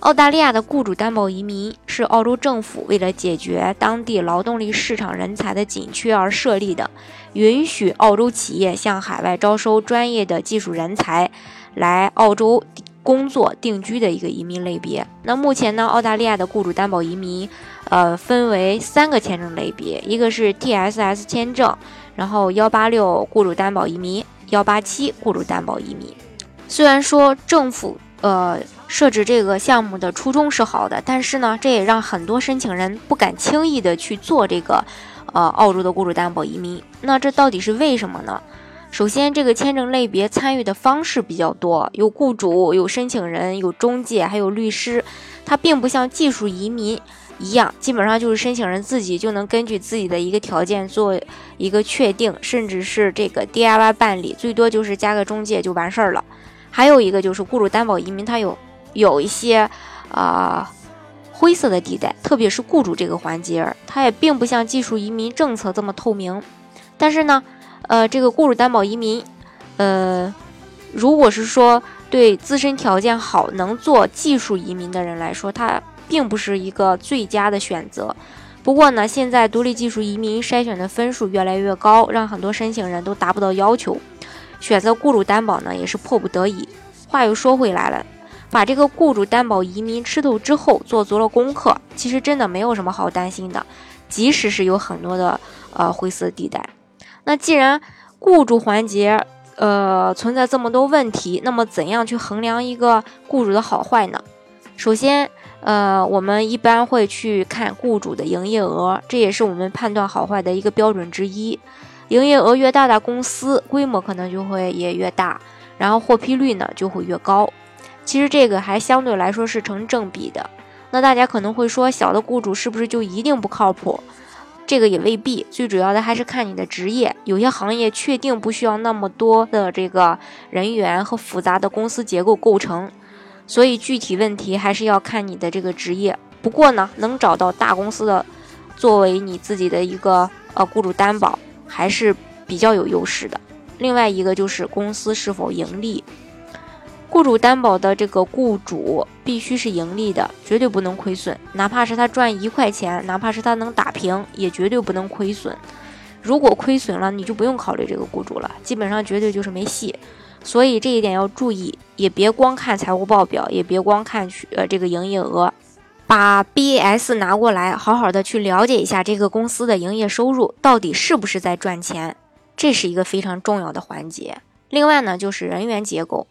澳大利亚的雇主担保移民是澳洲政府为了解决当地劳动力市场人才的紧缺而设立的，允许澳洲企业向海外招收专业的技术人才来澳洲工作定居的一个移民类别。那目前呢，澳大利亚的雇主担保移民，呃，分为三个签证类别，一个是 TSS 签证，然后幺八六雇主担保移民，幺八七雇主担保移民。虽然说政府呃。设置这个项目的初衷是好的，但是呢，这也让很多申请人不敢轻易的去做这个，呃，澳洲的雇主担保移民。那这到底是为什么呢？首先，这个签证类别参与的方式比较多，有雇主、有申请人、有中介，还有律师。它并不像技术移民一样，基本上就是申请人自己就能根据自己的一个条件做一个确定，甚至是这个 DIY 办理，最多就是加个中介就完事儿了。还有一个就是雇主担保移民，它有。有一些啊灰色的地带，特别是雇主这个环节，它也并不像技术移民政策这么透明。但是呢，呃，这个雇主担保移民，呃，如果是说对自身条件好、能做技术移民的人来说，它并不是一个最佳的选择。不过呢，现在独立技术移民筛选的分数越来越高，让很多申请人都达不到要求，选择雇主担保呢也是迫不得已。话又说回来了。把这个雇主担保移民吃透之后，做足了功课，其实真的没有什么好担心的。即使是有很多的呃灰色地带，那既然雇主环节呃存在这么多问题，那么怎样去衡量一个雇主的好坏呢？首先，呃，我们一般会去看雇主的营业额，这也是我们判断好坏的一个标准之一。营业额越大的公司，规模可能就会也越大，然后获批率呢就会越高。其实这个还相对来说是成正比的。那大家可能会说，小的雇主是不是就一定不靠谱？这个也未必。最主要的还是看你的职业。有些行业确定不需要那么多的这个人员和复杂的公司结构构成，所以具体问题还是要看你的这个职业。不过呢，能找到大公司的作为你自己的一个呃雇主担保，还是比较有优势的。另外一个就是公司是否盈利。雇主担保的这个雇主必须是盈利的，绝对不能亏损。哪怕是他赚一块钱，哪怕是他能打平，也绝对不能亏损。如果亏损了，你就不用考虑这个雇主了，基本上绝对就是没戏。所以这一点要注意，也别光看财务报表，也别光看去呃这个营业额，把 BAS 拿过来，好好的去了解一下这个公司的营业收入到底是不是在赚钱，这是一个非常重要的环节。另外呢，就是人员结构。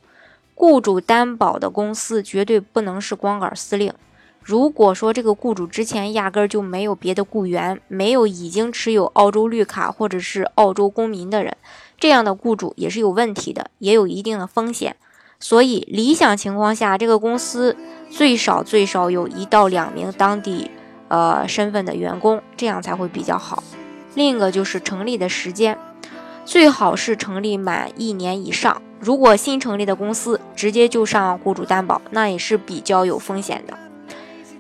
雇主担保的公司绝对不能是光杆司令。如果说这个雇主之前压根儿就没有别的雇员，没有已经持有澳洲绿卡或者是澳洲公民的人，这样的雇主也是有问题的，也有一定的风险。所以理想情况下，这个公司最少最少有一到两名当地呃身份的员工，这样才会比较好。另一个就是成立的时间，最好是成立满一年以上。如果新成立的公司直接就上雇主担保，那也是比较有风险的。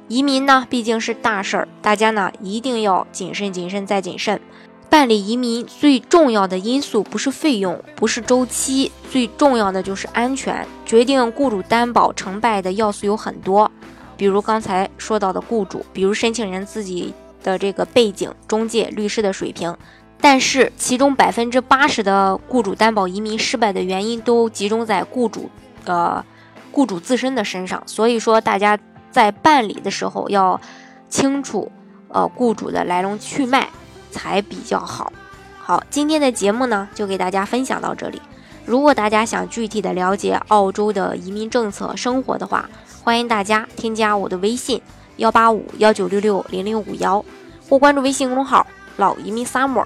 移民呢，毕竟是大事儿，大家呢一定要谨慎、谨慎再谨慎。办理移民最重要的因素不是费用，不是周期，最重要的就是安全。决定雇主担保成败的要素有很多，比如刚才说到的雇主，比如申请人自己的这个背景、中介、律师的水平。但是，其中百分之八十的雇主担保移民失败的原因都集中在雇主，呃，雇主自身的身上。所以说，大家在办理的时候要清楚，呃，雇主的来龙去脉才比较好。好，今天的节目呢，就给大家分享到这里。如果大家想具体的了解澳洲的移民政策、生活的话，欢迎大家添加我的微信幺八五幺九六六零零五幺，或关注微信公众号老移民 summer。